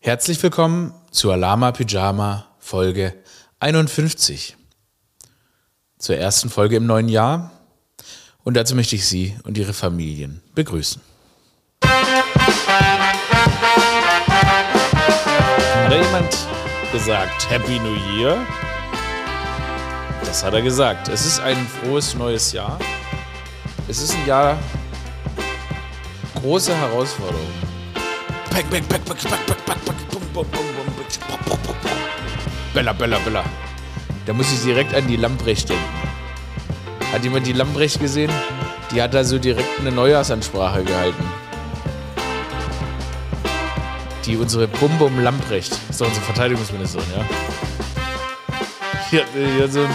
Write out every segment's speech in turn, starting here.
Herzlich willkommen zur Lama Pyjama Folge 51. Zur ersten Folge im neuen Jahr. Und dazu möchte ich Sie und Ihre Familien begrüßen. Hat da jemand gesagt Happy New Year? Das hat er gesagt. Es ist ein frohes neues Jahr. Es ist ein Jahr großer Herausforderungen. Bang, bang, bang, bang, bang, bang, Bella, Bella, Bella. Da muss ich direkt an die Lamprecht denken. Hat jemand die Lamprecht gesehen? Die hat da so direkt eine Neujahrsansprache gehalten. Die unsere Bum Bum Lamprecht, ist doch unsere Verteidigungsministerin, ja? Die hat, die hat so ein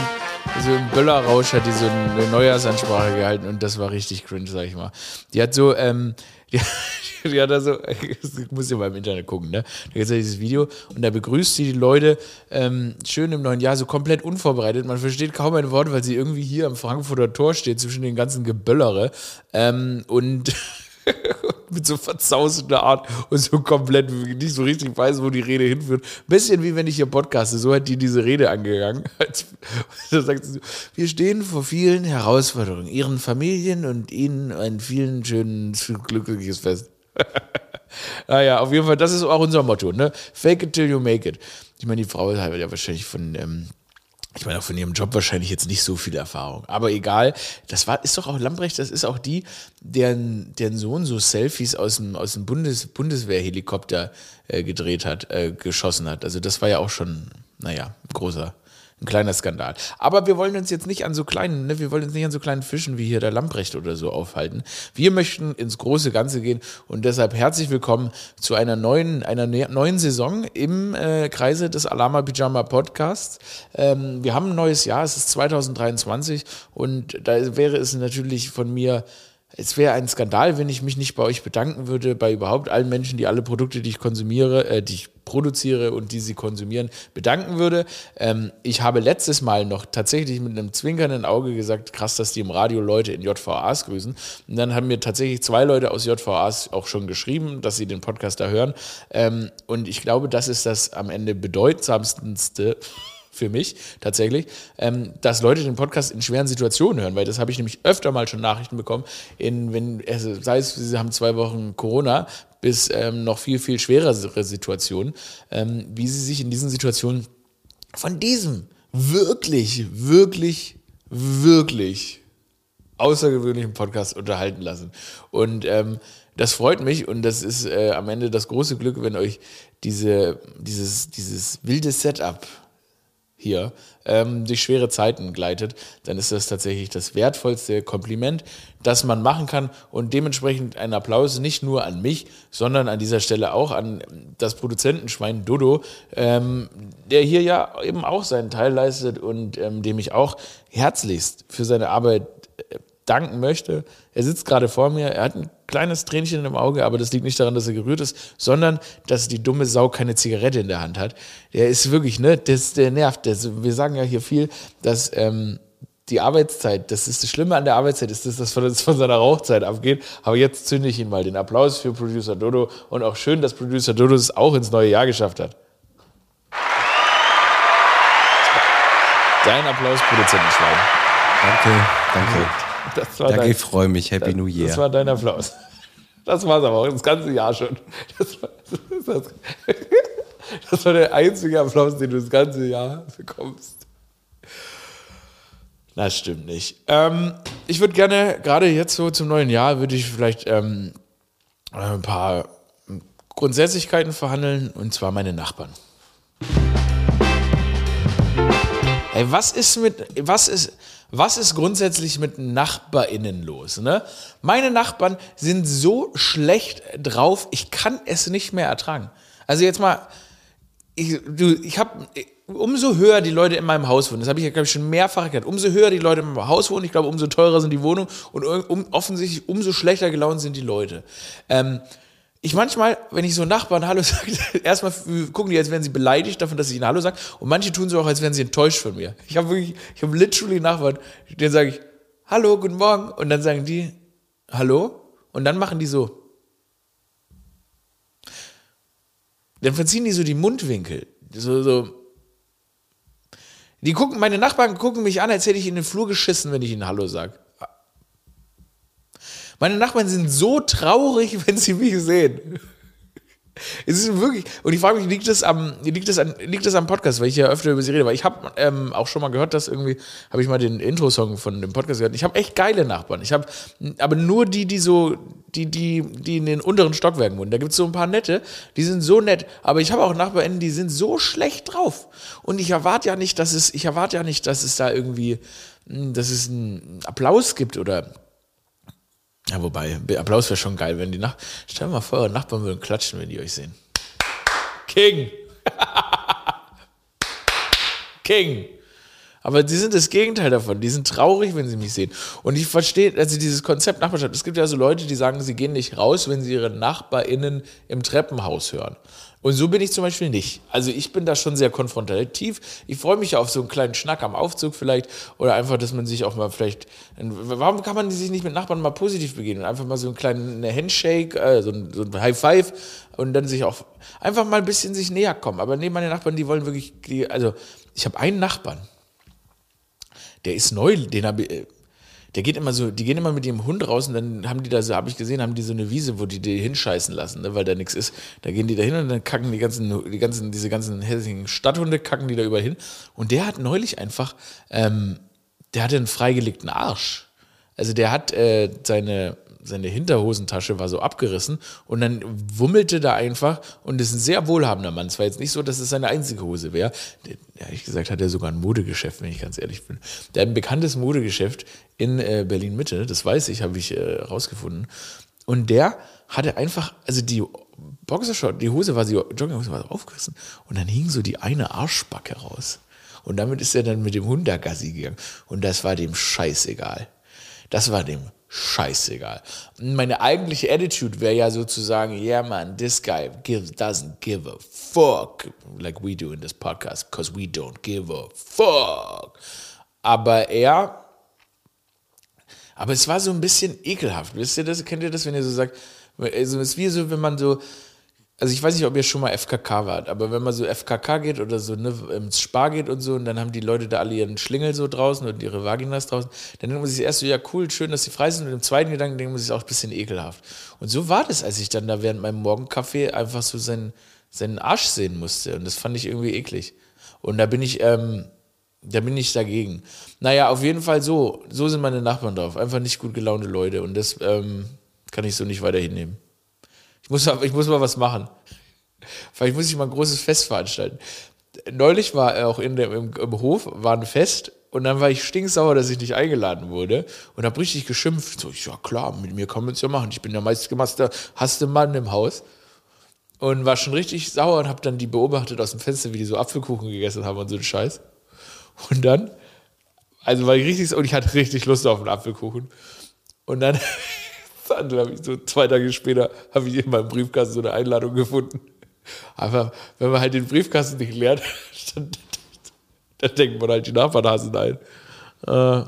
so ein Böllerrausch hat die so eine Neujahrsansprache gehalten und das war richtig cringe, sag ich mal. Die hat so, ähm, die, die hat da so, ich muss ja mal im Internet gucken, ne? Da gibt es ja dieses Video und da begrüßt sie die Leute ähm, schön im neuen Jahr, so komplett unvorbereitet. Man versteht kaum ein Wort, weil sie irgendwie hier am Frankfurter Tor steht zwischen den ganzen Geböllere ähm, und mit so verzausender Art und so komplett nicht so richtig weiß, wo die Rede hinführt. Bisschen wie wenn ich hier podcaste, so hat die diese Rede angegangen. da sagt sie, wir stehen vor vielen Herausforderungen, ihren Familien und ihnen ein vielen schönen, glückliches Fest. naja, auf jeden Fall, das ist auch unser Motto, ne? Fake it till you make it. Ich meine, die Frau hat ja wahrscheinlich von ähm, ich meine, auch von ihrem Job wahrscheinlich jetzt nicht so viel Erfahrung. Aber egal, das war, ist doch auch Lambrecht, das ist auch die, deren, deren Sohn so Selfies aus dem, aus dem Bundes, Bundeswehrhelikopter äh, gedreht hat, äh, geschossen hat. Also das war ja auch schon, naja, großer, ein kleiner Skandal. Aber wir wollen uns jetzt nicht an so kleinen, ne, wir wollen uns nicht an so kleinen Fischen wie hier der Lamprecht oder so aufhalten. Wir möchten ins große Ganze gehen und deshalb herzlich willkommen zu einer neuen, einer ne-, neuen Saison im äh, Kreise des Alama Pyjama Podcasts. Ähm, wir haben ein neues Jahr, es ist 2023 und da wäre es natürlich von mir es wäre ein Skandal, wenn ich mich nicht bei euch bedanken würde, bei überhaupt allen Menschen, die alle Produkte, die ich konsumiere, äh, die ich produziere und die sie konsumieren, bedanken würde. Ähm, ich habe letztes Mal noch tatsächlich mit einem zwinkernden Auge gesagt, krass, dass die im Radio Leute in JVAs grüßen. Und dann haben mir tatsächlich zwei Leute aus JVAs auch schon geschrieben, dass sie den Podcast da hören. Ähm, und ich glaube, das ist das am Ende bedeutsamste für mich tatsächlich, ähm, dass Leute den Podcast in schweren Situationen hören, weil das habe ich nämlich öfter mal schon Nachrichten bekommen, in, wenn, also sei es, sie haben zwei Wochen Corona, bis ähm, noch viel, viel schwerere Situationen, ähm, wie sie sich in diesen Situationen von diesem wirklich, wirklich, wirklich außergewöhnlichen Podcast unterhalten lassen. Und ähm, das freut mich und das ist äh, am Ende das große Glück, wenn euch diese, dieses, dieses wilde Setup hier ähm, durch schwere Zeiten gleitet, dann ist das tatsächlich das wertvollste Kompliment, das man machen kann. Und dementsprechend ein Applaus nicht nur an mich, sondern an dieser Stelle auch an das Produzentenschwein Dodo, ähm, der hier ja eben auch seinen Teil leistet und ähm, dem ich auch herzlichst für seine Arbeit danken möchte. Er sitzt gerade vor mir, er hat ein kleines Tränchen im Auge, aber das liegt nicht daran, dass er gerührt ist, sondern dass die dumme Sau keine Zigarette in der Hand hat. Der ist wirklich, ne, das, der nervt. Das, wir sagen ja hier viel, dass ähm, die Arbeitszeit, das ist das Schlimme an der Arbeitszeit, ist, dass das von, von seiner Rauchzeit abgeht. Aber jetzt zünde ich ihn mal. Den Applaus für Producer Dodo und auch schön, dass Producer Dodo es auch ins neue Jahr geschafft hat. Dein Applaus, Produzentenschwein. Danke, danke. Das war Danke, dein, ich freue mich. Happy das, New Year. Das war dein Applaus. Das war es aber auch das ganze Jahr schon. Das war, das, das war der einzige Applaus, den du das ganze Jahr bekommst. Das stimmt nicht. Ähm, ich würde gerne, gerade jetzt so zum neuen Jahr, würde ich vielleicht ähm, ein paar Grundsätzlichkeiten verhandeln, und zwar meine Nachbarn. Ey, was ist mit, was ist, was ist grundsätzlich mit NachbarInnen los? Ne? Meine Nachbarn sind so schlecht drauf, ich kann es nicht mehr ertragen. Also jetzt mal, ich, du, ich habe, umso höher die Leute in meinem Haus wohnen, das habe ich ja, glaube ich, schon mehrfach gehört, umso höher die Leute in meinem Haus wohnen, ich glaube, umso teurer sind die Wohnungen und um, offensichtlich umso schlechter gelaunt sind die Leute. Ähm, ich manchmal, wenn ich so Nachbarn Hallo sage, erstmal gucken die, als wären sie beleidigt davon, dass ich ihnen Hallo sage. Und manche tun so auch, als wären sie enttäuscht von mir. Ich habe wirklich, ich habe literally Nachbarn, denen sage ich, Hallo, guten Morgen. Und dann sagen die, Hallo. Und dann machen die so. dann verziehen die so die Mundwinkel. So, so. Die gucken, meine Nachbarn gucken mich an, als hätte ich in den Flur geschissen, wenn ich ihnen Hallo sage. Meine Nachbarn sind so traurig, wenn sie mich sehen. Es ist wirklich, und ich frage mich, liegt das am, liegt das an, liegt das am Podcast, weil ich ja öfter über sie rede, weil ich habe ähm, auch schon mal gehört, dass irgendwie, habe ich mal den Intro-Song von dem Podcast gehört. Ich habe echt geile Nachbarn. Ich habe, aber nur die, die so, die, die, die in den unteren Stockwerken wohnen. Da gibt es so ein paar nette, die sind so nett, aber ich habe auch NachbarInnen, die sind so schlecht drauf. Und ich erwarte ja nicht, dass es, ich erwarte ja nicht, dass es da irgendwie, hm, dass es einen Applaus gibt oder ja, wobei, Applaus wäre schon geil, wenn die Nach. Stell mal vor, eure Nachbarn würden klatschen, wenn die euch sehen. King! King! Aber die sind das Gegenteil davon. Die sind traurig, wenn sie mich sehen. Und ich verstehe, also dieses Konzept Nachbarschaft. Es gibt ja so Leute, die sagen, sie gehen nicht raus, wenn sie ihre NachbarInnen im Treppenhaus hören. Und so bin ich zum Beispiel nicht. Also ich bin da schon sehr konfrontativ. Ich freue mich auf so einen kleinen Schnack am Aufzug vielleicht oder einfach, dass man sich auch mal vielleicht. Warum kann man sich nicht mit Nachbarn mal positiv begegnen? Einfach mal so einen kleinen Handshake, äh, so, ein, so ein High Five und dann sich auch einfach mal ein bisschen sich näher kommen. Aber nee, meine Nachbarn, die wollen wirklich. Die, also ich habe einen Nachbarn, der ist neu, den habe ich äh, der geht immer so, die gehen immer mit ihrem Hund raus und dann haben die da so, habe ich gesehen, haben die so eine Wiese, wo die die hinscheißen lassen, ne, weil da nichts ist. Da gehen die da hin und dann kacken die ganzen, die ganzen, diese ganzen hässlichen Stadthunde, kacken die da überall hin. Und der hat neulich einfach, ähm, der hatte einen freigelegten Arsch. Also der hat äh, seine, seine Hinterhosentasche war so abgerissen und dann wummelte da einfach und ist ein sehr wohlhabender Mann. Es war jetzt nicht so, dass es seine einzige Hose wäre. Ehrlich gesagt hat er sogar ein Modegeschäft, wenn ich ganz ehrlich bin. Der hat ein bekanntes Modegeschäft in äh, Berlin Mitte, das weiß ich, habe ich äh, rausgefunden. Und der hatte einfach, also die Boxershort, die Hose war, die Jogginghose war aufgerissen und dann hing so die eine Arschbacke raus. Und damit ist er dann mit dem Hund da Gassi gegangen. Und das war dem scheißegal. Das war dem scheißegal. Meine eigentliche Attitude wäre ja sozusagen, yeah man, this guy gives, doesn't give a fuck, like we do in this podcast, because we don't give a fuck. Aber er, aber es war so ein bisschen ekelhaft. Wisst ihr das? Kennt ihr das, wenn ihr so sagt, also es ist wie so, wenn man so, also ich weiß nicht, ob ihr schon mal FKK wart, aber wenn man so FKK geht oder so ne, ins Spar geht und so und dann haben die Leute da alle ihren Schlingel so draußen und ihre Vaginas draußen, dann denkt man sich erst so, ja cool, schön, dass sie frei sind und im zweiten Gedanken denkt man sich auch ein bisschen ekelhaft. Und so war das, als ich dann da während meinem Morgenkaffee einfach so seinen, seinen Arsch sehen musste und das fand ich irgendwie eklig. Und da bin ich, ähm, da bin ich dagegen. Naja, auf jeden Fall so, so sind meine Nachbarn drauf, einfach nicht gut gelaunte Leute und das ähm, kann ich so nicht weiter hinnehmen. Ich muss, ich muss mal was machen. Vielleicht muss ich mal ein großes Fest veranstalten. Neulich war auch in dem, im, im Hof, war ein Fest und dann war ich stinksauer, dass ich nicht eingeladen wurde und habe richtig geschimpft. So, ja klar, mit mir kann man es ja machen. Ich bin der meistgemachte hasste Mann im Haus. Und war schon richtig sauer und habe dann die beobachtet aus dem Fenster, wie die so Apfelkuchen gegessen haben und so einen Scheiß. Und dann, also war ich richtig, und ich hatte richtig Lust auf einen Apfelkuchen. Und dann dann habe ich so zwei Tage später habe ich in meinem Briefkasten so eine Einladung gefunden. Aber wenn man halt den Briefkasten nicht leert, dann, dann denkt man halt die Nachbarnasen ein. Äh.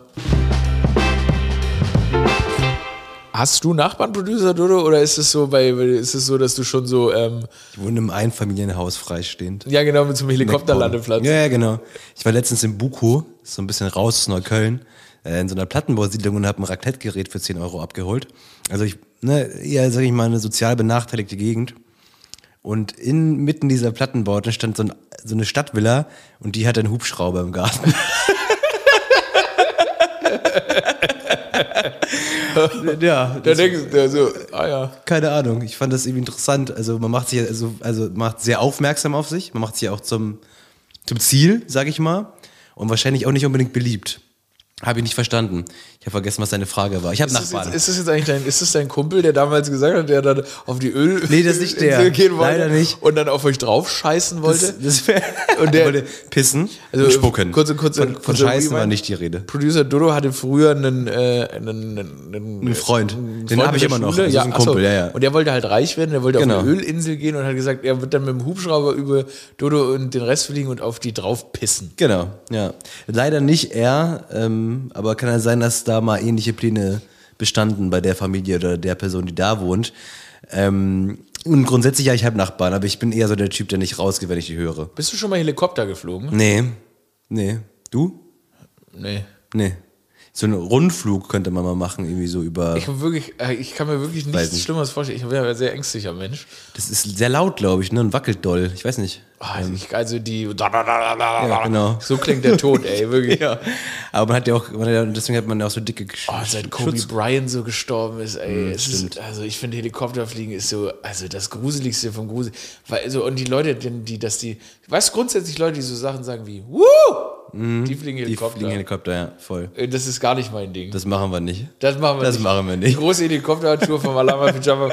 Hast du Nachbarn, Producer Dodo, oder ist es so, bei, ist es so, dass du schon so. Ähm ich wohne im Einfamilienhaus freistehend. Ja, genau, mit so einem Helikopterlandeplatz. Ja, ja, genau. Ich war letztens in Buko, so ein bisschen raus aus Neukölln. Äh, in so einer Plattenbausiedlung und habe ein Raclette-Gerät für 10 Euro abgeholt. Also ich, ne, eher, sag ich mal, eine sozial benachteiligte Gegend. Und in mitten dieser Plattenbauten stand so, ein, so eine Stadtvilla und die hat einen Hubschrauber im Garten. ja. Da denkst du so, ah ja. Keine Ahnung. Ich fand das irgendwie interessant. Also man macht sich also, also macht sehr aufmerksam auf sich. Man macht sich auch zum, zum Ziel, sag ich mal. Und wahrscheinlich auch nicht unbedingt beliebt. Habe ich nicht verstanden. Ich habe vergessen, was deine Frage war. Ich habe Nachbarn. Jetzt, ist das jetzt eigentlich dein, ist das dein Kumpel, der damals gesagt hat, der dann auf die Öl nee, das ist nicht der. gehen wollte Leider nicht. und dann auf euch drauf scheißen wollte? Das, das und der wollte pissen also, und spucken. Kurze, kurze, von, von Scheißen war nicht die Rede. Producer Dodo hatte früher einen, äh, einen, einen, einen Freund. Den habe ich immer noch. Das ja, ist ein Kumpel, ja, ja. Und der wollte halt reich werden. Der wollte genau. auf eine Ölinsel gehen und hat gesagt, er wird dann mit dem Hubschrauber über Dodo und den Rest fliegen und auf die drauf pissen. Genau, ja. Leider nicht er, ähm, aber kann er sein, dass da mal ähnliche Pläne bestanden bei der Familie oder der Person, die da wohnt. Ähm, Und grundsätzlich ja, ich habe Nachbarn, aber ich bin eher so der Typ, der nicht rausgeht, wenn ich die höre. Bist du schon mal Helikopter geflogen? Nee. Nee. Du? Nee. Nee. So einen Rundflug könnte man mal machen, irgendwie so über. Ich, wirklich, äh, ich kann mir wirklich nichts nicht. Schlimmeres vorstellen. Ich bin ja ein sehr ängstlicher Mensch. Das ist sehr laut, glaube ich, ne? Und wackelt doll. Ich weiß nicht. Ah, ich, also die. Ja, genau. So klingt der Tod, ey, wirklich. Ja. Aber man hat ja auch, hat ja, deswegen hat man ja auch so dicke Sch- Oh, seit Kobe Schutz- Bryant so gestorben ist, ey. es stimmt. ist, also ich finde Helikopterfliegen ist so, also das Gruseligste vom Grusel. Weil, also, und die Leute, die, die dass die, weißt du, grundsätzlich Leute, die so Sachen sagen wie, Woo! die fliegen Die Helikopter. fliegen Helikopter, ja, voll. Äh, das ist gar nicht mein Ding. Das machen wir nicht. Das machen wir Das nicht. machen wir Die nicht. große Helikoptertour vom Alama Pyjama.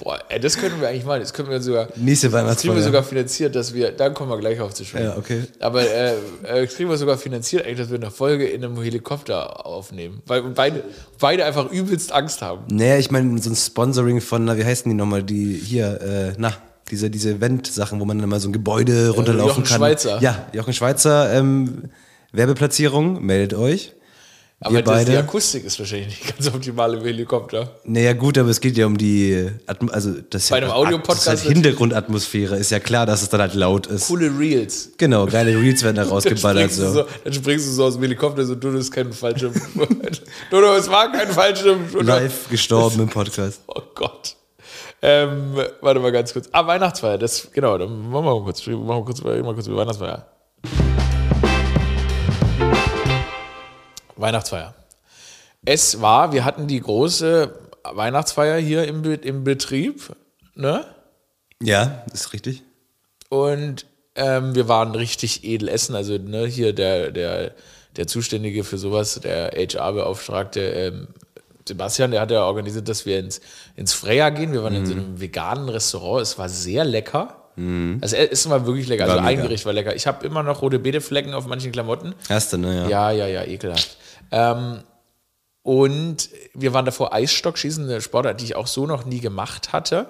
Boah, ey, das können wir eigentlich machen. Das können wir sogar. Nächste Das kriegen wir sogar finanziert, dass wir. Da kommen wir gleich auf zu sprechen. Ja, okay. Aber äh, äh, kriegen wir sogar finanziert, eigentlich, dass wir eine Folge in einem Helikopter aufnehmen. Weil beide, beide einfach übelst Angst haben. Naja, ich meine, so ein Sponsoring von, na, wie heißen die nochmal, die hier, äh, na, diese, diese Event-Sachen, wo man dann mal so ein Gebäude runterlaufen Jochen kann. Schweizer. Ja, Jochen Schweizer, ähm, Werbeplatzierung, meldet euch. Aber das, die. Akustik ist wahrscheinlich nicht ganz optimal im Helikopter. Naja, gut, aber es geht ja um die, Atm also das Bei ja einem Audiopodcast ist halt. Hintergrundatmosphäre, ist ja klar, dass es dann halt laut ist. Coole Reels. Genau, geile Reels werden da Dann rausgeballert. du So. so, dann springst du so aus dem Helikopter, so, du, das ist kein Fallschirm. Dodo, es war kein Fallschirm. Live gestorben im Podcast. Oh Gott. Ähm, warte mal ganz kurz. Ah, Weihnachtsfeier, das, genau, dann machen wir mal kurz, machen wir kurz, mal kurz über Weihnachtsfeier. Weihnachtsfeier. Es war, wir hatten die große Weihnachtsfeier hier im, im Betrieb, ne? Ja, ist richtig. Und ähm, wir waren richtig edel essen. Also ne, hier der, der, der Zuständige für sowas, der HR-Beauftragte ähm, Sebastian, der hat ja organisiert, dass wir ins, ins Freya gehen. Wir waren in so einem veganen Restaurant. Es war sehr lecker. Also Essen war wirklich lecker. War also ein. Gericht war lecker. Ich habe immer noch rote Beeteflecken auf manchen Klamotten. Hast du, ne? Ja. Ja, ja, ja, ekelhaft. Ähm, und wir waren davor Eisstockschießen, eine Sportart, die ich auch so noch nie gemacht hatte.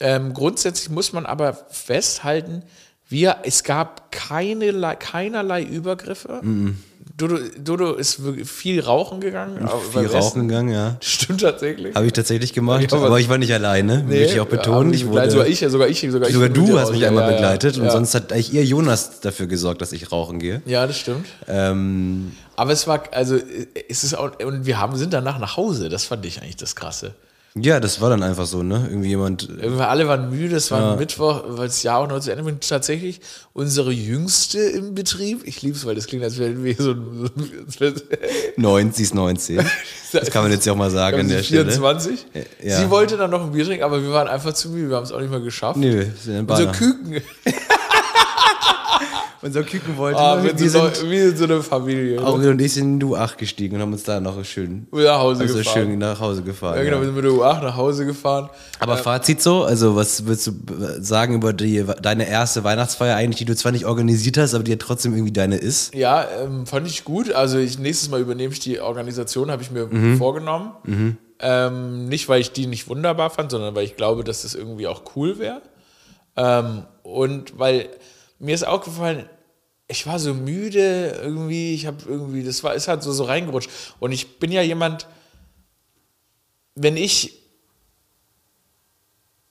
Ähm, grundsätzlich muss man aber festhalten, wir, es gab keinerlei, keinerlei Übergriffe. Dodo, Dodo ist viel rauchen gegangen. Viel rauchen gegangen, ja. Stimmt tatsächlich. Habe ich tatsächlich gemacht, Ja, aber- ich war nicht alleine, möchte ich auch betonen. Ich wurde, sogar ich, sogar ich, sogar ich. sogar bin du hast mich einmal Ja, ja, begleitet und ja. sonst hat eigentlich eher Jonas dafür gesorgt, dass ich rauchen gehe. Ja, das stimmt. Ähm, Aber es war, also, es ist auch, und wir haben, sind danach nach Hause. Das fand ich eigentlich das Krasse. Ja, das war dann einfach so, ne? Irgendwie jemand. Irgendwie alle waren müde, es war Mittwoch, weil das Jahr auch noch zu Ende. Und Tatsächlich unsere Jüngste im Betrieb, ich liebe es, weil das klingt, als wären wir so wär- 90 ist 19. Das kann man jetzt ja auch mal sagen an sie der Stelle. 24. Ja. Sie wollte dann noch ein Bier trinken, aber wir waren einfach zu müde, wir haben es auch nicht mehr geschafft. Nö, wir sind in Unser Banner. Küken, Unser Küken wollte ah, wir, wir sind sind, wie in so einer Familie. Aurel und ich sind in die U8 gestiegen und haben uns da noch schön, nach Hause also gefahren. schön nach Hause gefahren. ja, genau, ja. wir sind mit der U8 nach Hause gefahren. Aber Fazit so, also was würdest du sagen über die, deine erste Weihnachtsfeier eigentlich, die du zwar nicht organisiert hast, aber die ja trotzdem irgendwie deine ist? Ja, ähm, fand ich gut. Also ich, nächstes Mal übernehme ich die Organisation, habe ich mir Mhm. vorgenommen. Ähm, nicht, weil ich die nicht wunderbar fand, sondern weil ich glaube, dass das irgendwie auch cool wäre. Ähm, und weil mir ist aufgefallen, ich war so müde irgendwie, ich habe irgendwie, das war, ist halt so, so reingerutscht. Und ich bin ja jemand, wenn ich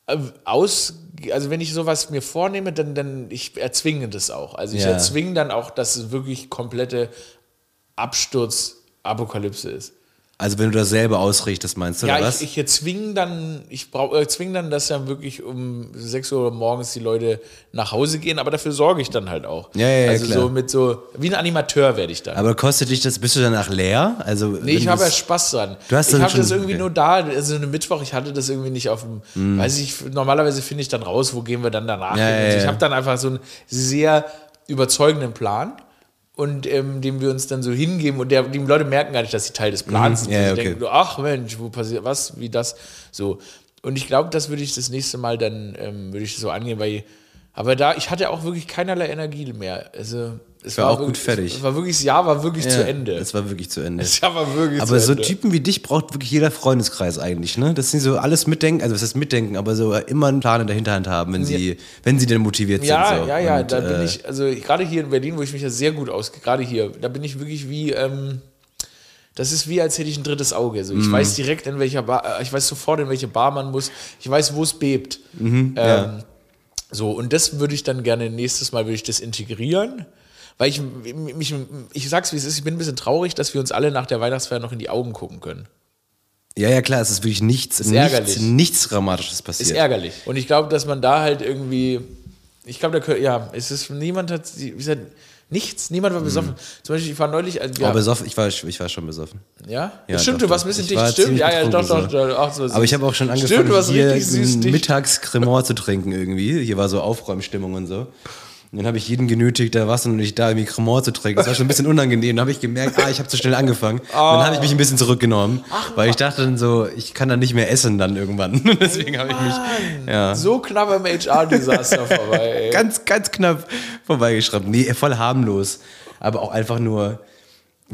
äh, aus, also wenn ich sowas mir vornehme, dann, dann ich erzwinge das auch. Also ich Ja. erzwinge dann auch, dass es wirklich komplette Absturz, Apokalypse ist. Also wenn du das selber ausrichtest, meinst du, Ja, oder ich, was? ich erzwinge dann, ich brauch, äh, zwinge dann, dass dann wirklich um 6 Uhr morgens die Leute nach Hause gehen, aber dafür sorge ich dann halt auch. Ja, ja, ja, Also klar. so mit so, wie ein Animateur werde ich dann. aber kostet dich das, bist du danach leer? Also, Nee, ich habe ja Spaß dran. Du hast ich habe das irgendwie okay. nur da, also eine Mittwoch, ich hatte das irgendwie nicht auf dem, weiß ich, normalerweise finde ich dann raus, wo gehen wir dann danach Ja, hin. ja, Also ich habe dann einfach so einen sehr überzeugenden Plan und ähm, dem wir uns dann so hingeben und der, die Leute merken gar nicht, dass sie Teil des Plans sind. Mhm. Ja, okay. denken, ach Mensch, wo passiert was, wie das, so. Und ich glaube, das würde ich das nächste Mal dann, ähm, würde ich so angehen, weil, aber da, ich hatte auch wirklich keinerlei Energie mehr. Also, es war auch gut wirklich, fertig. Es war wirklich, das Jahr war wirklich Ja, zu Ende. Es war wirklich zu Ende. Jahr war wirklich Aber so Ende. Typen wie dich braucht wirklich jeder Freundeskreis eigentlich, ne? Das sind so alles mitdenken, also was heißt mitdenken, aber so immer einen Plan in der Hinterhand haben, wenn sie, wenn sie denn motiviert Ja, sind. So. ja, ja, Und, da bin äh, ich, also gerade hier in Berlin, wo ich mich ja sehr gut aus, gerade hier, da bin ich wirklich wie, ähm, das ist wie, als hätte ich ein drittes Auge. So, ich weiß direkt, in welcher Bar, äh, ich weiß sofort, in welche Bar man muss. Ich weiß, wo es bebt. ähm, ja. So, und das würde ich dann gerne nächstes Mal würde ich das integrieren. Weil ich, mich, ich sag's wie es ist, ich bin ein bisschen traurig, dass wir uns alle nach der Weihnachtsfeier noch in die Augen gucken können. Ja, ja, klar, es ist wirklich nichts, nichts, ärgerlich. nichts Dramatisches passiert. Ist ärgerlich. Und ich glaube, dass man da halt irgendwie, ich glaube, da ja, es ist, niemand hat, wie gesagt, nichts, niemand war besoffen. Zum Beispiel, ich war neulich, also, ja, besoffen, ich war, ich war schon besoffen. ja? Ja, stimmt, doch, du warst ein bisschen Ich dicht, stimmt, ja, ja, doch, doch, doch, auch so Aber ich habe auch schon Stimmt, angefangen, warst hier süß, zu trinken irgendwie. Hier war so Aufräumstimmung und so. Und dann habe ich jeden genötigt, da was und nicht da irgendwie Cremant zu trinken. Das war schon ein bisschen unangenehm. Dann habe ich gemerkt, ah, ich habe zu schnell angefangen. Dann habe ich mich ein bisschen zurückgenommen, weil ich dachte dann so, ich kann dann nicht mehr essen dann irgendwann. Deswegen habe ich mich ja, So knapp am HR-Desaster vorbei, ey. ganz, ganz knapp vorbeigeschraubt. Nee, voll harmlos. Aber auch einfach nur,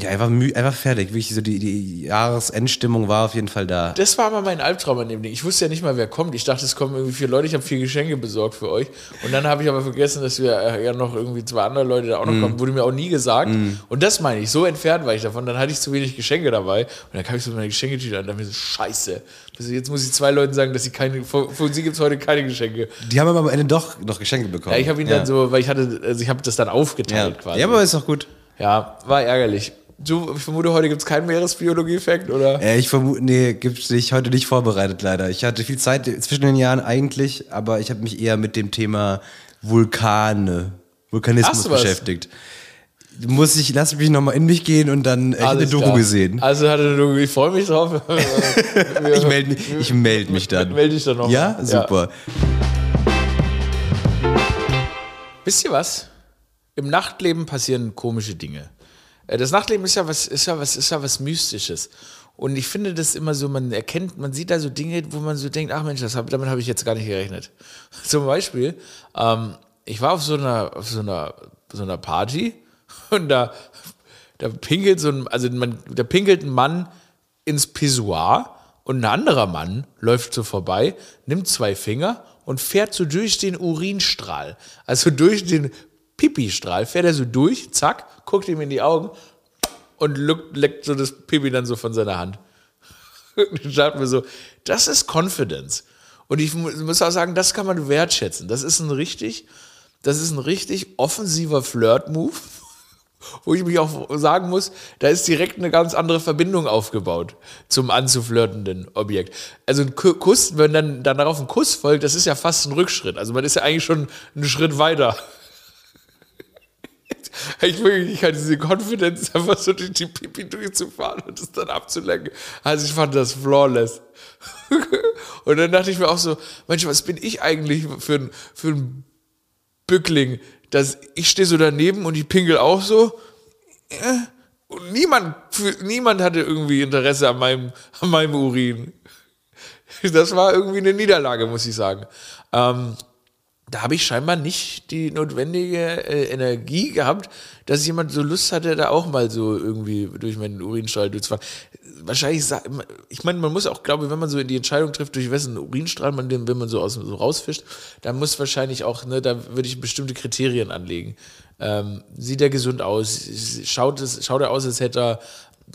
ja, einfach, einfach fertig. Wirklich so die, die Jahresendstimmung war auf jeden Fall da. Das war mal mein Albtraum an dem Ding. Ich wusste ja nicht mal, wer kommt. Ich dachte, es kommen irgendwie vier Leute. Ich habe vier Geschenke besorgt für euch. Und dann habe ich aber vergessen, dass wir äh, ja noch irgendwie zwei andere Leute da auch noch Mhm. kommen. Wurde mir auch nie gesagt. Und das meine ich. So entfernt war ich davon. Dann hatte ich zu wenig Geschenke dabei. Und dann kam ich so mit meiner Geschenketüte an und dachte mir so, scheiße. Also jetzt muss ich zwei Leuten sagen, dass sie keine, für, für sie gibt es heute keine Geschenke. Die haben aber am Ende doch noch Geschenke bekommen. Ja, ich habe ihn dann so, weil ich hatte, also ich habe das dann ja. aufgeteilt quasi. ja, aber ist doch gut. Ja, war ärgerlich. Du, ich vermute, heute gibt es keinen Meeresbiologie-Effekt, oder? Äh, ich vermute, nee, gibt's nicht, heute nicht vorbereitet leider. Ich hatte viel Zeit zwischen den Jahren eigentlich, aber ich habe mich eher mit dem Thema Vulkane, Hast Vulkanismus beschäftigt. Muss ich, lass mich nochmal in mich gehen und dann äh, ich eine Doku klar. gesehen. Also hatte eine Doku, ich freue mich drauf. Ich melde mich, ich meld mich dann. Melde dich dann noch. Ja, super. Wisst ihr was? Im Nachtleben passieren komische Dinge. Äh, Das Nachtleben ist ja was, ist ja was, ist ja was Mystisches. Und ich finde das immer so, man erkennt, man sieht da so Dinge, wo man so denkt, ach Mensch, hab, damit habe ich jetzt gar nicht gerechnet. Zum Beispiel, ähm, ich war auf so einer, auf so einer, so einer Party und da, da pinkelt so ein, also man, da pinkelt ein Mann ins Pissoir und ein anderer Mann läuft so vorbei, nimmt zwei Finger und fährt so durch den Urinstrahl. Also durch den Pipi-Strahl fährt er so durch, zack, guckt ihm in die Augen und leckt, so das Pipi dann so von seiner Hand. Und ich dachte mir so, das ist Confidence. Und ich mu- muss auch sagen, das kann man wertschätzen. Das ist ein richtig, das ist ein richtig offensiver Flirt-Move, wo ich mich auch sagen muss, da ist direkt eine ganz andere Verbindung aufgebaut zum anzuflirtenden Objekt. Also ein Ku- Kuss, wenn dann, dann darauf ein Kuss folgt, das ist ja fast ein Rückschritt. Also man ist ja eigentlich schon einen Schritt weiter. Ich wirklich, ich hatte diese Confidence, einfach so durch die Pipi durchzufahren und es dann abzulenken. Also ich fand das flawless. Und dann dachte ich mir auch so, Mensch, was bin ich eigentlich für ein, für ein Bückling? Dass ich stehe so daneben und ich pinkel auch so. Und niemand, niemand hatte irgendwie Interesse an meinem, an meinem Urin. Das war irgendwie eine Niederlage, muss ich sagen. Ähm, da habe ich scheinbar nicht die notwendige äh, Energie gehabt, dass jemand so Lust hatte, da auch mal so irgendwie durch meinen Urinstrahl durchzufahren. Wahrscheinlich, ich meine, man muss auch, glaube ich, wenn man so die Entscheidung trifft, durch wessen Urinstrahl man den, wenn man so, aus, so rausfischt, dann muss wahrscheinlich auch, ne, da würde ich bestimmte Kriterien anlegen. Ähm, sieht er gesund aus? Schaut, es, schaut er aus, als hätte er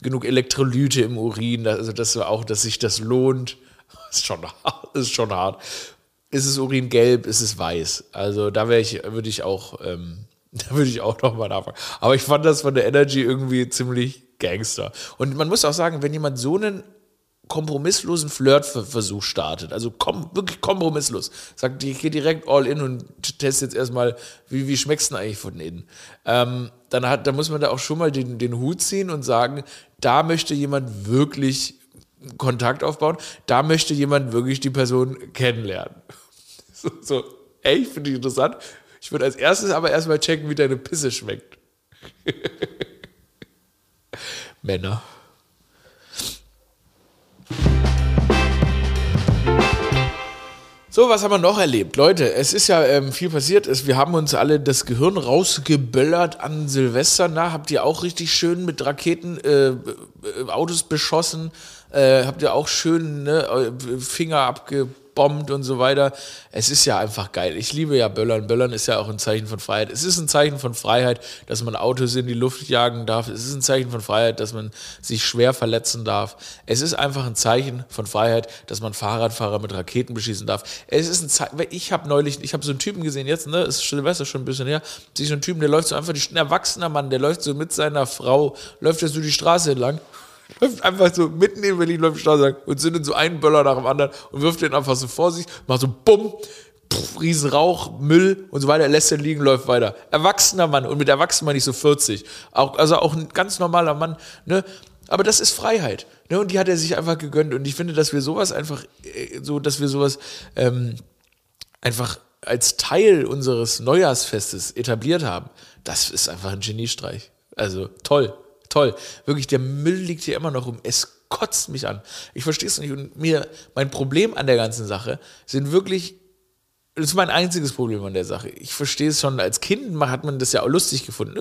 genug Elektrolyte im Urin, also dass so auch, dass sich das lohnt. Ist schon. Ist schon hart. Ist es Urin gelb, ist es weiß. Also da wäre ich, würde ich auch, ähm, da würde ich auch nochmal nachfragen. Aber ich fand das von der Energy irgendwie ziemlich Gangster. Und man muss auch sagen, wenn jemand so einen kompromisslosen Flirtversuch startet, also kom wirklich kompromisslos, sagt, ich gehe direkt all in und teste jetzt erstmal, wie, wie schmeckst du eigentlich von innen? Ähm, dann, hat, dann muss man da auch schon mal den, den Hut ziehen und sagen, da möchte jemand wirklich Kontakt aufbauen, da möchte jemand wirklich die Person kennenlernen. So, so ey, finde ich interessant. Ich würde als erstes aber erstmal checken, wie deine Pisse schmeckt. Männer. So, was haben wir noch erlebt? Leute, es ist ja ähm, viel passiert. Es, wir haben uns alle das Gehirn rausgeböllert an Silvester. Na, habt ihr auch richtig schön mit Raketen äh, äh, Autos beschossen? Äh, habt ihr auch schön ne, eu- Finger abge bombt und so weiter. Es ist ja einfach geil. Ich liebe ja Böllern. Böllern ist ja auch ein Zeichen von Freiheit. Es ist ein Zeichen von Freiheit, dass man Autos in die Luft jagen darf. Es ist ein Zeichen von Freiheit, dass man sich schwer verletzen darf. Es ist einfach ein Zeichen von Freiheit, dass man Fahrradfahrer mit Raketen beschießen darf. Es ist ein Zeichen, ich habe neulich, ich habe so einen Typen gesehen, jetzt, ne, ist Silvester schon ein bisschen her, sich so einen Typen, der läuft so einfach, ein erwachsener Mann, der läuft so mit seiner Frau, läuft er so die Straße entlang läuft einfach so mitten in Berlin läuft Straße und zündet so einen Böller nach dem anderen und wirft den einfach so vor sich, macht so bumm, pff, riesen Rauch, Müll und so weiter, lässt den liegen, läuft weiter. Erwachsener Mann und mit erwachsen meine ich so 40. Auch, also auch ein ganz normaler Mann, ne? Aber das ist Freiheit. Ne? Und die hat er sich einfach gegönnt. Und ich finde, dass wir sowas einfach, äh, so, dass wir sowas ähm, einfach als Teil unseres Neujahrsfestes etabliert haben, das ist einfach ein Geniestreich. Also toll toll. Wirklich, der Müll liegt hier immer noch rum. Es kotzt mich an. Ich verstehe es nicht. Und mir, mein Problem an der ganzen Sache sind wirklich, das ist mein einziges Problem an der Sache. Ich verstehe es schon, als Kind hat man das ja auch lustig gefunden.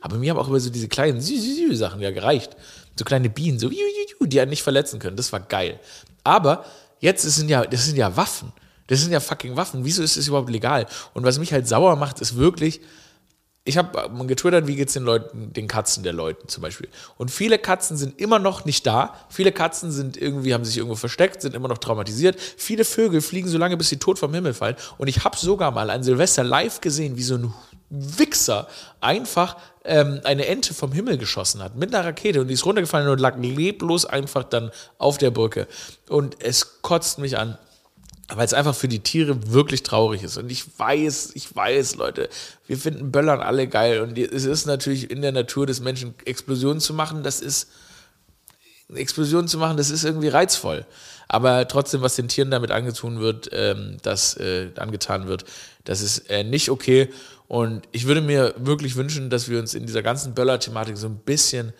Aber mir haben auch über so diese kleinen Sachen ja gereicht. So kleine Bienen, so, die einen nicht verletzen können. Das war geil. Aber jetzt sind ja, das sind ja Waffen. Das sind ja fucking Waffen. Wieso ist das überhaupt legal? Und was mich halt sauer macht, ist wirklich, ich habe getwittert, wie geht es den Leuten, den Katzen der Leuten zum Beispiel. Und viele Katzen sind immer noch nicht da. Viele Katzen sind irgendwie, haben sich irgendwo versteckt, sind immer noch traumatisiert. Viele Vögel fliegen so lange, bis sie tot vom Himmel fallen. Und ich habe sogar mal an Silvester live gesehen, wie so ein Wichser einfach ähm, eine Ente vom Himmel geschossen hat mit einer Rakete und die ist runtergefallen und lag leblos einfach dann auf der Brücke. Und es kotzt mich an weil es einfach für die Tiere wirklich traurig ist. Und ich weiß, ich weiß, Leute, wir finden Böllern alle geil. Und es ist natürlich in der Natur des Menschen, Explosionen zu machen, das ist, Explosionen zu machen, das ist irgendwie reizvoll. Aber trotzdem, was den Tieren damit angetan wird, ähm, das äh, angetan wird, das ist äh, nicht okay. Und ich würde mir wirklich wünschen, dass wir uns in dieser ganzen Böller-Thematik so ein bisschen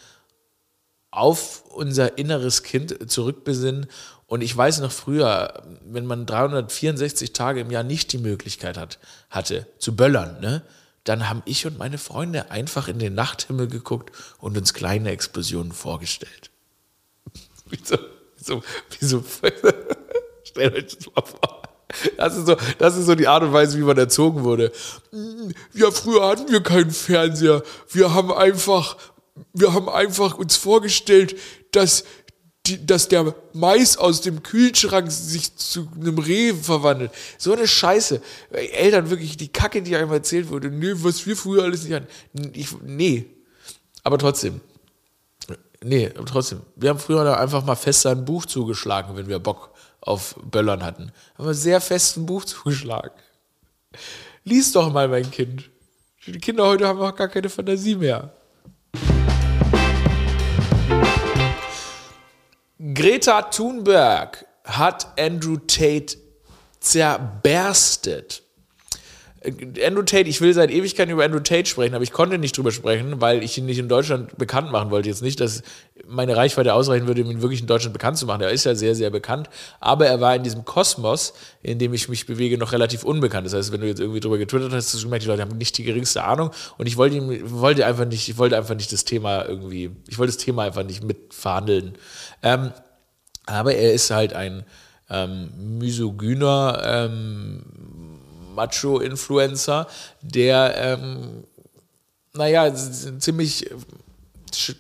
auf unser inneres Kind zurückbesinnen und ich weiß noch früher, wenn man 364 Tage im Jahr nicht die Möglichkeit hat, hatte, zu böllern, ne? dann haben ich und meine Freunde einfach in den Nachthimmel geguckt und uns kleine Explosionen vorgestellt. wieso, wieso, wieso, stellt euch das mal vor. Das ist, so, das ist so die Art und Weise, wie man erzogen wurde. Ja, früher hatten wir keinen Fernseher. Wir haben einfach, wir haben einfach uns vorgestellt, dass die, dass der Mais aus dem Kühlschrank sich zu einem Reh verwandelt. So eine Scheiße. Eltern wirklich, die Kacke, die einem erzählt wurde. Nee, was wir früher alles nicht hatten. Ich, nee. Aber trotzdem. Nee, aber trotzdem. Wir haben früher einfach mal fest ein Buch zugeschlagen, wenn wir Bock auf Böllern hatten. Haben wir sehr fest ein Buch zugeschlagen. Lies doch mal, mein Kind. Die Kinder heute haben auch gar keine Fantasie mehr. Greta Thunberg hat Andrew Tate zerberstet. Andrew Tate, ich will seit Ewigkeiten über Andrew Tate sprechen, aber ich konnte nicht drüber sprechen, weil ich ihn nicht in Deutschland bekannt machen wollte. Jetzt nicht, dass meine Reichweite ausreichen würde, um ihn wirklich in Deutschland bekannt zu machen. Er ist ja sehr, sehr bekannt, aber er war in diesem Kosmos, in dem ich mich bewege, noch relativ unbekannt. Das heißt, wenn du jetzt irgendwie drüber getwittert hast, hast du gemerkt, die Leute haben nicht die geringste Ahnung und ich wollte, ihm, wollte einfach nicht, ich wollte einfach nicht das Thema irgendwie, ich wollte das Thema einfach nicht mitverhandeln. Ähm, aber er ist halt ein ähm, misogyner ähm, Macho-Influencer, der, ähm, naja, ziemlich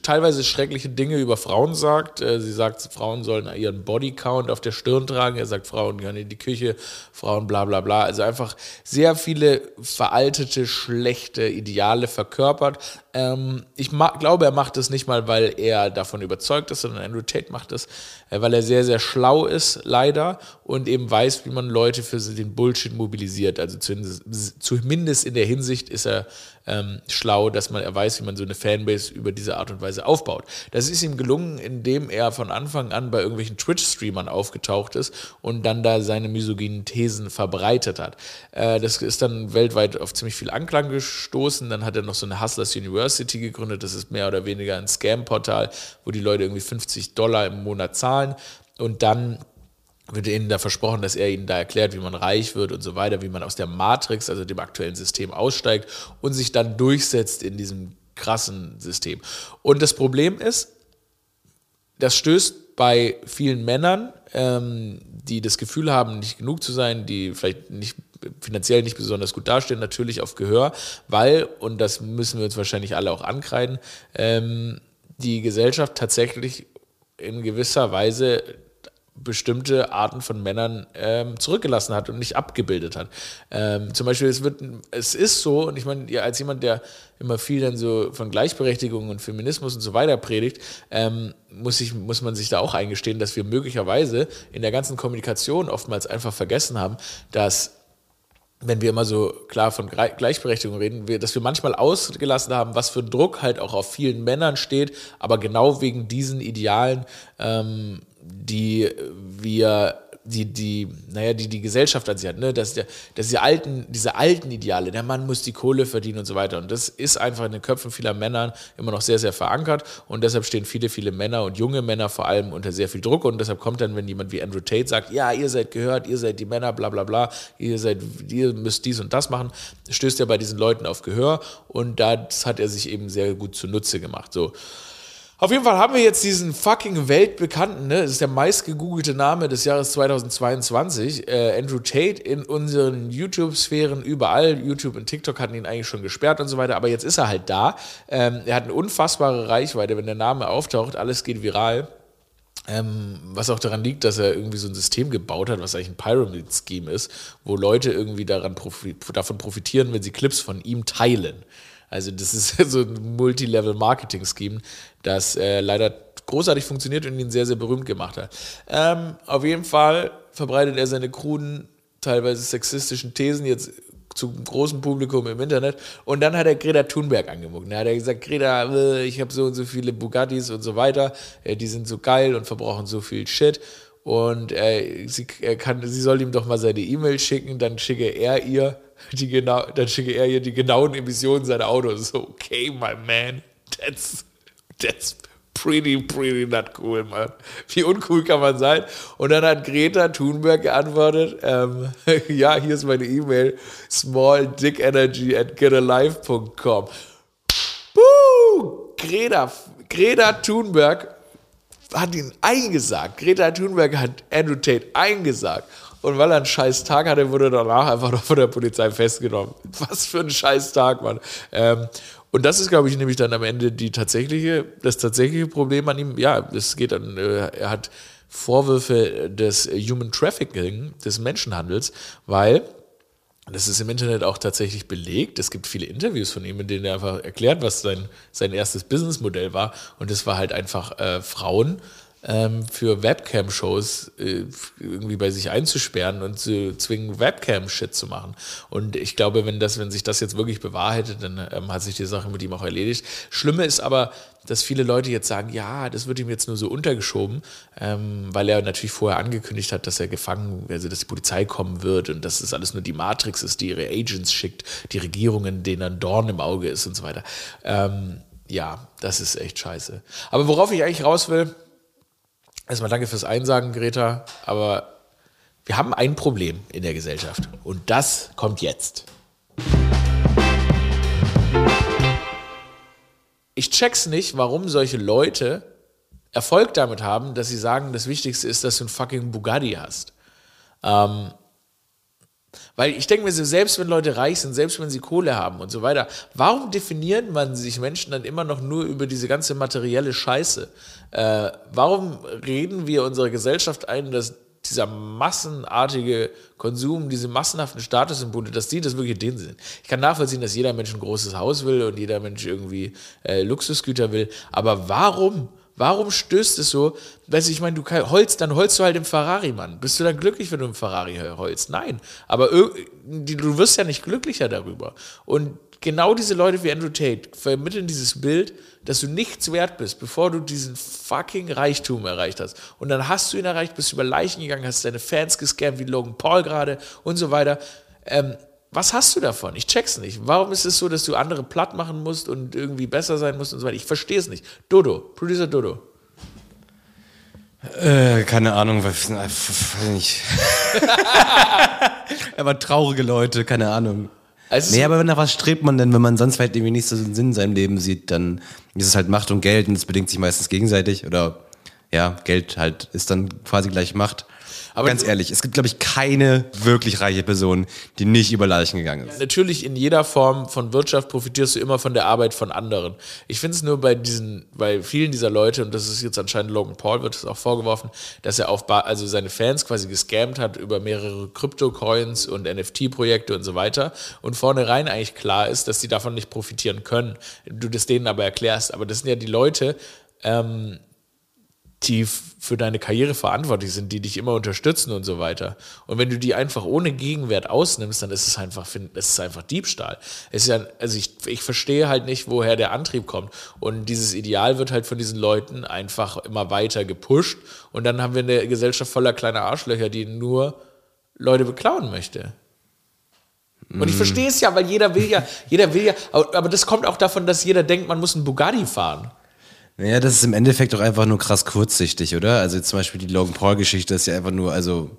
teilweise schreckliche Dinge über Frauen sagt. Äh, sie sagt, Frauen sollen ihren Bodycount auf der Stirn tragen. Er sagt, Frauen gehören in die Küche, Frauen bla bla bla. Also einfach sehr viele veraltete, schlechte Ideale verkörpert. Ähm, ich glaube, er macht das nicht mal, weil er davon überzeugt ist, sondern Andrew Tate macht das, äh, weil er sehr, sehr schlau ist, leider, und eben weiß, wie man Leute für den Bullshit mobilisiert. Also zumindest in der Hinsicht ist er ähm, schlau, dass man er weiß, wie man so eine Fanbase über diese Art und Weise aufbaut. Das ist ihm gelungen, indem er von Anfang an bei irgendwelchen Twitch-Streamern aufgetaucht ist und dann da seine misogynen Thesen verbreitet hat. Äh, das ist dann weltweit auf ziemlich viel Anklang gestoßen. Dann hat er noch so eine Hustlers University gegründet. Das ist mehr oder weniger ein Scam-Portal, wo die Leute irgendwie 50 Dollar im Monat zahlen und dann wird ihnen da versprochen, dass er ihnen da erklärt, wie man reich wird und so weiter, wie man aus der Matrix, also dem aktuellen System, aussteigt und sich dann durchsetzt in diesem krassen System. Und das Problem ist, das stößt bei vielen Männern, ähm, die das Gefühl haben, nicht genug zu sein, die vielleicht nicht finanziell nicht besonders gut dastehen, natürlich auf Gehör, weil, und das müssen wir uns wahrscheinlich alle auch ankreiden, ähm, die Gesellschaft tatsächlich in gewisser Weise bestimmte Arten von Männern ähm, zurückgelassen hat und nicht abgebildet hat. Ähm, zum Beispiel, es, wird, es ist so, und ich meine, ja, als jemand, der immer viel dann so von Gleichberechtigung und Feminismus und so weiter predigt, ähm, muss, ich, muss man sich da auch eingestehen, dass wir möglicherweise in der ganzen Kommunikation oftmals einfach vergessen haben, dass wenn wir immer so klar von Gleichberechtigung reden, wir, dass wir manchmal ausgelassen haben, was für Druck halt auch auf vielen Männern steht, aber genau wegen diesen Idealen, ähm, die wir die, die, naja, die, die Gesellschaft an sich hat, ne? dass, der, dass die alten, diese alten Ideale, der Mann muss die Kohle verdienen und so weiter. Und das ist einfach in den Köpfen vieler Männer immer noch sehr, sehr verankert. Und deshalb stehen viele, viele Männer und junge Männer vor allem unter sehr viel Druck. Und deshalb kommt dann, wenn jemand wie Andrew Tate sagt, ja, ihr seid gehört, ihr seid die Männer, bla bla bla, ihr seid, ihr müsst dies und das machen, stößt er bei diesen Leuten auf Gehör. Und das hat er sich eben sehr gut zunutze gemacht. So. Auf jeden Fall haben wir jetzt diesen fucking weltbekannten, ne, das ist der meistgegoogelte Name des Jahres 2022, äh, Andrew Tate in unseren YouTube-Sphären überall. YouTube und TikTok hatten ihn eigentlich schon gesperrt und so weiter, aber jetzt ist er halt da. Ähm, er hat eine unfassbare Reichweite, wenn der Name auftaucht, alles geht viral. Ähm, was auch daran liegt, dass er irgendwie so ein System gebaut hat, was eigentlich ein Pyramid-Scheme ist, wo Leute irgendwie daran profi davon profitieren, wenn sie Clips von ihm teilen. Also das ist so ein Multilevel-Marketing-Scheme, das äh, leider großartig funktioniert und ihn sehr, sehr berühmt gemacht hat. Ähm, auf jeden Fall verbreitet er seine kruden, teilweise sexistischen Thesen jetzt zum großen Publikum im Internet. Und dann hat er Greta Thunberg angemuckt. Da hat er gesagt, Greta, äh, ich habe so und so viele Bugattis und so weiter, äh, die sind so geil und verbrauchen so viel Shit. Und äh, sie, kann, sie soll ihm doch mal seine E-Mail schicken, dann schicke er ihr die genau, dann schicke er ihr die genauen Emissionen seiner Autos. So, okay, my man, that's, that's pretty, pretty not cool, man. Wie uncool kann man sein? Und dann hat Greta Thunberg geantwortet, ähm, ja, hier ist meine E-Mail, smalldickenergy at getalife.com. Greta, Greta Thunberg hat ihn eingesagt. Greta Thunberg hat Andrew Tate eingesagt. Und weil er einen scheiß Tag hatte, wurde er danach einfach noch von der Polizei festgenommen. Was für ein scheiß Tag, Mann. Ähm, und das ist, glaube ich, nämlich dann am Ende die tatsächliche, das tatsächliche Problem an ihm. Ja, es geht dann, äh, er hat Vorwürfe des Human Trafficking, des Menschenhandels, weil das ist im Internet auch tatsächlich belegt. Es gibt viele Interviews von ihm, in denen er einfach erklärt, was sein, sein erstes Businessmodell war. Und das war halt einfach äh, Frauen ähm, für Webcam-Shows äh, irgendwie bei sich einzusperren und zu zwingen, Webcam-Shit zu machen. Und ich glaube, wenn das, wenn sich das jetzt wirklich bewahrheitet, dann ähm, hat sich die Sache mit ihm auch erledigt. Schlimme ist aber, dass viele Leute jetzt sagen, ja, das wird ihm jetzt nur so untergeschoben, ähm, weil er natürlich vorher angekündigt hat, dass er gefangen, also dass die Polizei kommen wird und dass das alles nur die Matrix ist, die ihre Agents schickt, die Regierungen, denen ein Dorn im Auge ist und so weiter. Ähm, ja, das ist echt scheiße. Aber worauf ich eigentlich raus will, Erstmal danke fürs Einsagen, Greta, aber wir haben ein Problem in der Gesellschaft und das kommt jetzt. Ich check's nicht, warum solche Leute Erfolg damit haben, dass sie sagen, das Wichtigste ist, dass du einen fucking Bugatti hast. Ähm, weil ich denke mir so, selbst wenn Leute reich sind, selbst wenn sie Kohle haben und so weiter, warum definiert man sich Menschen dann immer noch nur über diese ganze materielle Scheiße? Äh, warum reden wir unserer Gesellschaft ein, dass dieser massenartige Konsum, diese massenhaften Statussymbole, dass die das wirklich denen sind. Ich kann nachvollziehen, dass jeder Mensch ein großes Haus will und jeder Mensch irgendwie äh, Luxusgüter will, aber warum? Warum stößt es so? Weißt du, ich meine, du holst, dann holst du halt im Ferrari, Mann. Bist du dann glücklich, wenn du im Ferrari holst? Nein. Aber du wirst ja nicht glücklicher darüber. Und genau diese Leute wie Andrew Tate vermitteln dieses Bild, dass du nichts wert bist, bevor du diesen fucking Reichtum erreicht hast. Und dann hast du ihn erreicht, bist über Leichen gegangen, hast deine Fans gescampt, wie Logan Paul gerade und so weiter. Ähm, was hast du davon? Ich check's nicht. Warum ist es so, dass du andere platt machen musst und irgendwie besser sein musst und so weiter? Ich verstehe es nicht. Dodo, Producer Dodo. Äh, keine Ahnung, weiß nicht. aber traurige Leute, keine Ahnung. Also nee, aber nach was strebt man denn, wenn man sonst halt irgendwie nicht so einen Sinn in seinem Leben sieht, dann ist es halt Macht und Geld und es bedingt sich meistens gegenseitig oder ja, Geld halt ist dann quasi gleich Macht. Aber Ganz ehrlich, es gibt, glaube ich, keine wirklich reiche Person, die nicht über Leichen gegangen ist. Natürlich in jeder Form von Wirtschaft profitierst du immer von der Arbeit von anderen. Ich finde es nur bei diesen, bei vielen dieser Leute, und das ist jetzt anscheinend Logan Paul, wird es auch vorgeworfen, dass er auf, also seine Fans quasi gescammt hat über mehrere Krypto-Coins und NFT-Projekte und so weiter. Und vornherein eigentlich klar ist, dass die davon nicht profitieren können. Du das denen aber erklärst. Aber das sind ja die Leute, ähm, die für deine Karriere verantwortlich sind, die dich immer unterstützen und so weiter. Und wenn du die einfach ohne Gegenwert ausnimmst, dann ist es einfach, es ist einfach Diebstahl. Es ist ja, also ich, ich verstehe halt nicht, woher der Antrieb kommt. Und dieses Ideal wird halt von diesen Leuten einfach immer weiter gepusht. Und dann haben wir eine Gesellschaft voller kleiner Arschlöcher, die nur Leute beklauen möchte. Und ich verstehe es ja, weil jeder will ja, jeder will ja, aber aber das kommt auch davon, dass jeder denkt, man muss einen Bugatti fahren. Naja, das ist im Endeffekt doch einfach nur krass kurzsichtig, oder? Also zum Beispiel die Logan Paul-Geschichte ist ja einfach nur, also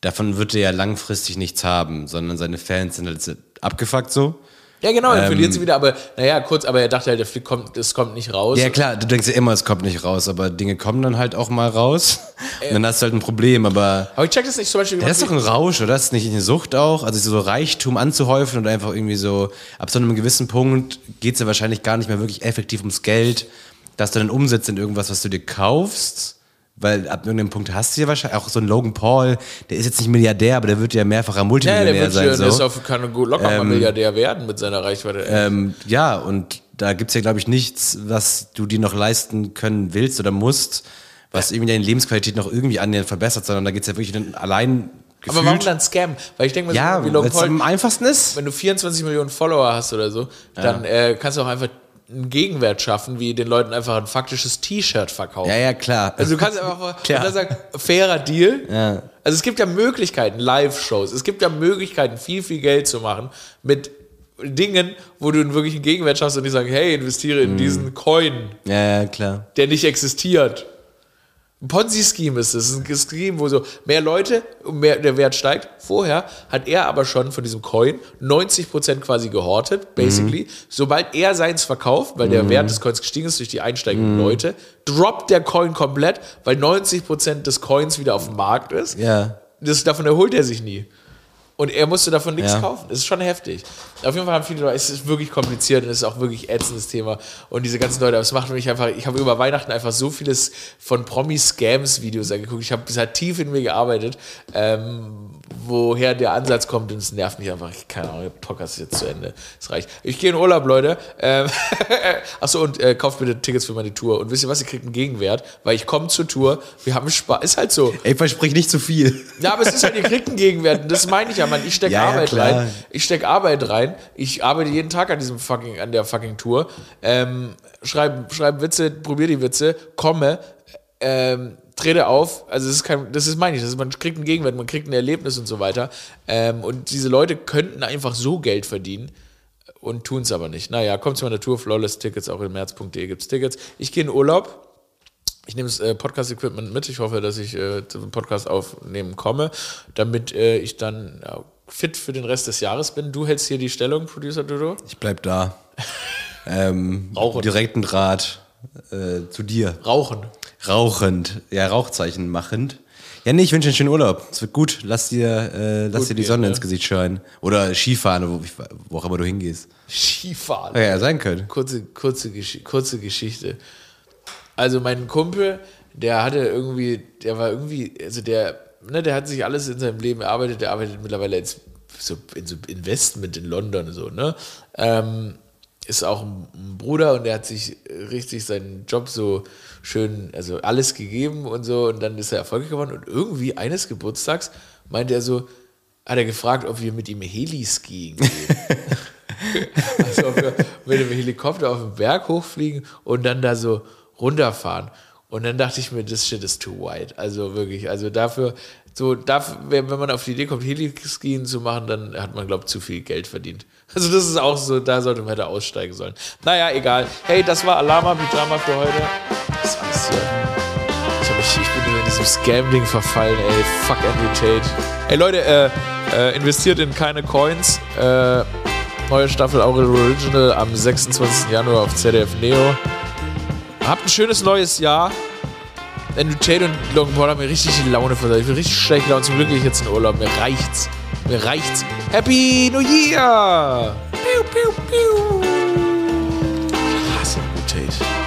davon wird er ja langfristig nichts haben, sondern seine Fans sind halt abgefuckt so. Ja, genau, dann verliert sie wieder, aber naja, kurz, aber er dachte halt, der Flick kommt, das kommt nicht raus. Ja klar, du denkst ja immer, es kommt nicht raus, aber Dinge kommen dann halt auch mal raus. Und dann hast du halt ein Problem, aber Aber ich check das nicht zum Beispiel. das ist doch ein Rausch, oder? Das ist nicht eine Sucht auch? Also so Reichtum anzuhäufen und einfach irgendwie so, ab so einem gewissen Punkt geht es ja wahrscheinlich gar nicht mehr wirklich effektiv ums Geld, dass du dann umsetzt in irgendwas, was du dir kaufst. Weil ab irgendeinem Punkt hast du ja wahrscheinlich auch so einen Logan Paul, der ist jetzt nicht Milliardär, aber der wird ja mehrfacher ja, Multimillionär der wird sein. schon, der so. auf, kann locker mal Milliardär werden mit seiner Reichweite. Ähm, ja, und da gibt's ja, glaube ich, nichts, was du dir noch leisten können willst oder musst, was irgendwie deine Lebensqualität noch irgendwie annähernd verbessert, sondern da geht's ja wirklich dann allein aber warum dann Scam? Weil ich denke Ja, so, wie Logan es Paul, am einfachsten ist. wenn du 24 Millionen Follower hast oder so, dann äh, kannst du auch einfach einen Gegenwert schaffen, wie den Leuten einfach ein faktisches T-Shirt verkaufen. Ja, ja, klar. Also du kannst einfach Klar. sagen, fairer Deal. Ja. Also es gibt ja Möglichkeiten, Live-Shows, es gibt ja Möglichkeiten, viel, viel Geld zu machen mit Dingen, wo du einen wirklichen Gegenwert schaffst und die sagen, hey, investiere in diesen Coin, ja, ja, klar. der nicht existiert. Ein Ponzi-Scheme ist es. Es ist ein Scheme, wo so mehr Leute mehr der Wert steigt. Vorher hat er aber schon von diesem Coin 90% quasi gehortet, basically. Sobald er seins verkauft, weil der Wert des Coins gestiegen ist durch die einsteigenden Leute, droppt der Coin komplett, weil 90% des Coins wieder auf dem Markt ist. Ja. Das, davon erholt er sich nie. Und er musste davon nichts Ja. kaufen. Das ist schon heftig. Auf jeden Fall haben viele Leute, es ist wirklich kompliziert und es ist auch wirklich ätzendes Thema. Und diese ganzen Leute, aber es macht mich einfach, ich habe über Weihnachten einfach so vieles von Promi-Scams-Videos angeguckt. Ich habe bis halt tief in mir gearbeitet, ähm, woher der Ansatz kommt und es nervt mich einfach. Ich, keine Ahnung, der Podcast ist jetzt zu Ende. Es reicht. Ich gehe in Urlaub, Leute. Ähm, Achso, und äh, kauft bitte Tickets für meine Tour. Und wisst ihr was, ihr kriegt einen Gegenwert, weil ich komme zur Tour, wir haben Spaß. Ist halt so. Ey, versprich nicht zu viel. Ja, aber es ist halt, ihr kriegt einen Gegenwert. Und das meine ich ja, Mann. Ich stecke Ja, ja, Arbeit klar. rein. Ich stecke Arbeit rein. Ich arbeite jeden Tag an diesem fucking, an der fucking Tour. Ähm, schreibe schreib Witze, probiere die Witze, komme, ähm, trete auf. Also das ist kein, das ist meine ich. Das ist, man kriegt einen Gegenwert, man kriegt ein Erlebnis und so weiter. Ähm, und diese Leute könnten einfach so Geld verdienen und tun es aber nicht. Naja, kommt zu meiner Tour, Flawless Tickets, auch im März.de gibt es Tickets. Ich gehe in Urlaub. Ich nehme das äh, Podcast-Equipment mit. Ich hoffe, dass ich äh, zum Podcast aufnehmen komme, damit äh, ich dann fit für den Rest des Jahres bin. Du hältst hier die Stellung, Producer Dodo. Ich bleib da. ähm, Rauchen. direkten Draht äh, zu dir. Rauchen. Rauchend. Ja, Rauchzeichen machend. Ja, nee, ich wünsche dir einen schönen Urlaub. Es wird gut. Lass dir, äh, lass Gut dir die gehen, Sonne ne? ins Gesicht scheinen. Oder Skifahren, wo, wo auch immer du hingehst. Skifahren. Ja, ja, sein können. Kurze, kurze, Gesch kurze Geschichte. Also mein Kumpel, der hatte irgendwie, der war irgendwie, also der, ne, der hat sich alles in seinem Leben erarbeitet, der arbeitet mittlerweile jetzt so in so Investment in London so, ne? Ähm, ist auch ein, Bruder und der hat sich richtig seinen Job so schön, also alles gegeben und so und dann ist er erfolgreich geworden und irgendwie eines Geburtstags meinte er so, hat er gefragt, ob wir mit ihm Heli-Skiing gehen. Also ob wir mit dem Helikopter auf den Berg hochfliegen und dann da so runterfahren. Und dann dachte ich mir, das shit is too wide. Also wirklich, also dafür, so dafür, wenn man auf die Idee kommt, Heliskien zu machen, dann hat man, glaube ich, zu viel Geld verdient. Also das ist auch so, da sollte man hätte aussteigen sollen. Naja, egal. Hey, das war Alama Pyjama für heute. Das ist alles hier. Ich, hab mich, ich bin in diesem Scam-Ding verfallen, ey. Fuck Andrew Tate. Ey Leute, äh, äh, investiert in keine Coins. Äh, neue Staffel Aurel Original am 26. Januar auf ZDF Neo. Habt ein schönes neues Jahr. Denn Tate und Longboard haben mir richtig die Laune versaut. Ich bin richtig schlecht gelaunt. Zum Glück gehe ich jetzt in Urlaub. Mir reicht's. Mir reicht's. Happy New Year! Piu, piu, piu. Ich hasse Mutate.